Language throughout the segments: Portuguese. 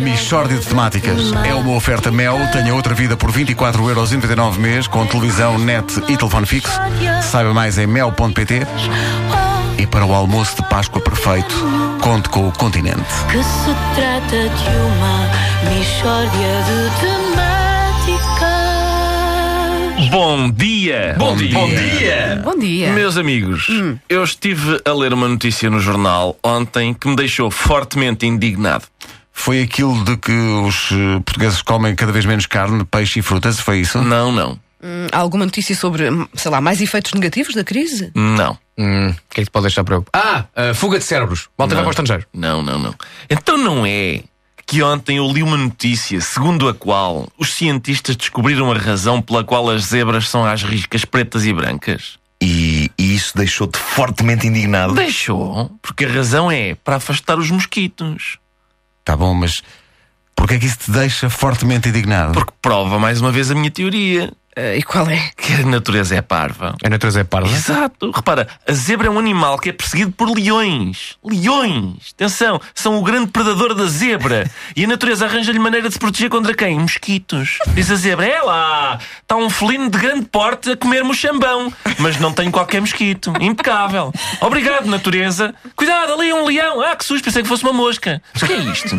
Michórdia de Temáticas. É uma oferta Mel. Tenha outra vida por 24,99€ mês, com televisão, net e telefone fixo. Saiba mais em mel.pt. E para o almoço de Páscoa perfeito, conte com o continente. Que se trata de uma mistória de temáticas. Bom dia! Bom dia. Bom dia! Bom dia. Meus amigos, eu estive a ler uma notícia no jornal ontem que me deixou fortemente indignado. Foi aquilo de que os eh, portugueses comem cada vez menos carne, peixe e frutas? Foi isso? Não, não, Hum, Há alguma notícia sobre, hum, sei lá, mais efeitos negativos da crise? não. Hum, o que é que te pode deixar preocupado? Ah, a fuga de cérebros. Malta vai para o estrangeiro. Não, não, não. Então não é que ontem eu li uma notícia segundo a qual os cientistas descobriram a razão pela qual as zebras são às riscas pretas e brancas? E, e isso deixou-te fortemente indignado. Deixou, porque a razão é para afastar os mosquitos. Tá bom, mas porquê é que isso te deixa fortemente indignado? Porque prova mais uma vez a minha teoria, e qual é? que a natureza é parva. A natureza é parda. Exato. Repara, a zebra é um animal que é perseguido por leões. Leões! Atenção, são o grande predador da zebra. E a natureza arranja-lhe maneira de se proteger contra quem? Mosquitos. Diz a zebra: é lá, está um felino de grande porte a comer-me o chambão. Mas não tem qualquer mosquito. Impecável. Obrigado, natureza. Cuidado, ali é um leão. Ah, que susto, pensei que fosse uma mosca. Mas o que é isto?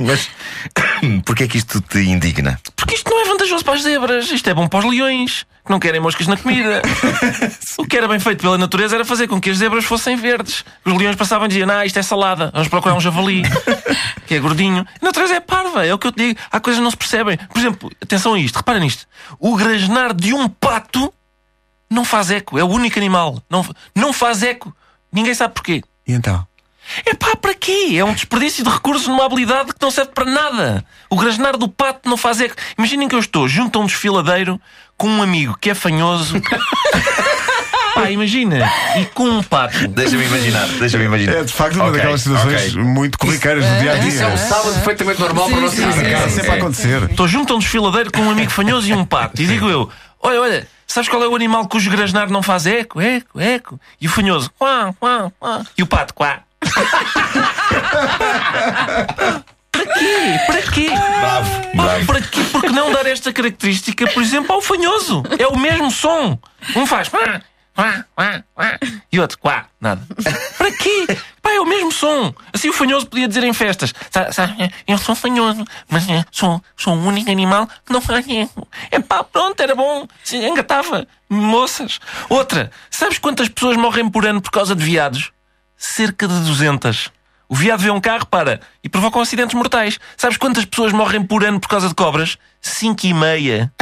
Mas porquê é que isto te indigna? Porque isto não é vantajoso para as zebras. Isto é bom para os leões, que não querem moscas na comida. o que era bem feito pela natureza era fazer com que as zebras fossem verdes. Os leões passavam e diziam: Ah, isto é salada, vamos procurar um javali, que é gordinho. A natureza é parva, é o que eu te digo. Há coisas que não se percebem. Por exemplo, atenção a isto, repara nisto. O grasnar de um pato não faz eco. É o único animal. Não, não faz eco. Ninguém sabe porquê. E então? É pá, para quê? É um desperdício de recursos numa habilidade que não serve para nada. O grasnar do pato não faz eco. Imaginem que eu estou junto a um desfiladeiro com um amigo que é fanhoso. Pá, imagina. E com um pato. Deixa-me imaginar, deixa-me imaginar. É de facto uma Ok, daquelas situações ok. muito corriqueiras do dia a Isso é um dia. sábado perfeitamente normal para nós sim, sim, Está sim, sempre a acontecer. Estou junto a um desfiladeiro com um amigo fanhoso e um pato. E digo eu: Olha, olha, sabes qual é o animal cujo grasnar não faz eco? Eco, eco. E o fanhoso: Quá, quá, quá. E o pato: Quá. Para quê? Para quê? Bravo, Pá, bravo. para quê? Porque não dar esta característica, por exemplo, ao fanhoso? É o mesmo som. Um faz e outro quá, nada. Para quê? Pá, é o mesmo som. Assim o fanhoso podia dizer em festas: "Sa- sabe, eu sou fanhoso, mas eh, sou, sou o único animal que não faz erro. É pá, pronto, era bom. Se engatava. Moças. Outra, sabes quantas pessoas morrem por ano por causa de viados? Cerca de 200. O viado vê um carro, para, e provocam acidentes mortais. Sabes quantas pessoas morrem por ano por causa de cobras? Cinco e meia.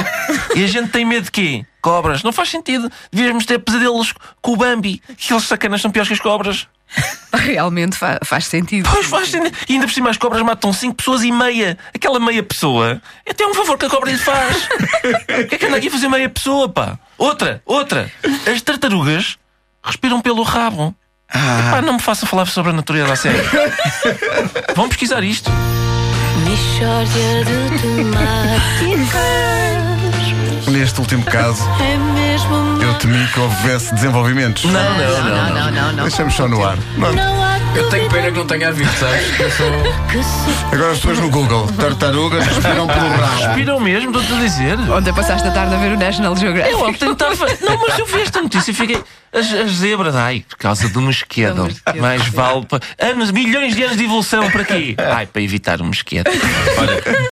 E a gente tem medo de quê? Cobras. Não faz sentido. Devíamos ter pesadelos com o Bambi. Aqueles sacanas são piores que as cobras. Realmente fa- faz sentido. Pois faz sentido. E ainda por cima as cobras matam cinco pessoas e meia. Aquela meia pessoa é até um favor que a cobra lhe faz. O que é que anda aqui a fazer meia pessoa, pá? Outra, outra. As tartarugas respiram pelo rabo. Epá, não me faça falar sobre a natureza a sério. Vão pesquisar isto. Mistória de temáticas. Neste último caso, É mesmo eu temi que houvesse desenvolvimentos. Não, não, não. não, não, não. não. Deixamos só no ar. Não. Eu tenho pena que não tenha havido, sabes? Eu sou. Agora as pessoas no Google, tartarugas respiram pelo rabo. Respiram mesmo, estou-te a dizer. Ontem passaste a tarde a ver o National Geographic. Eu ontem estava. Não, mas eu vi esta notícia e fiquei. As, as zebras, ai, por causa do mosquito. Do mosquito, Mais vale. pa- Anos, milhões de anos de evolução para quê? Ai, para evitar o mosquito. Olha,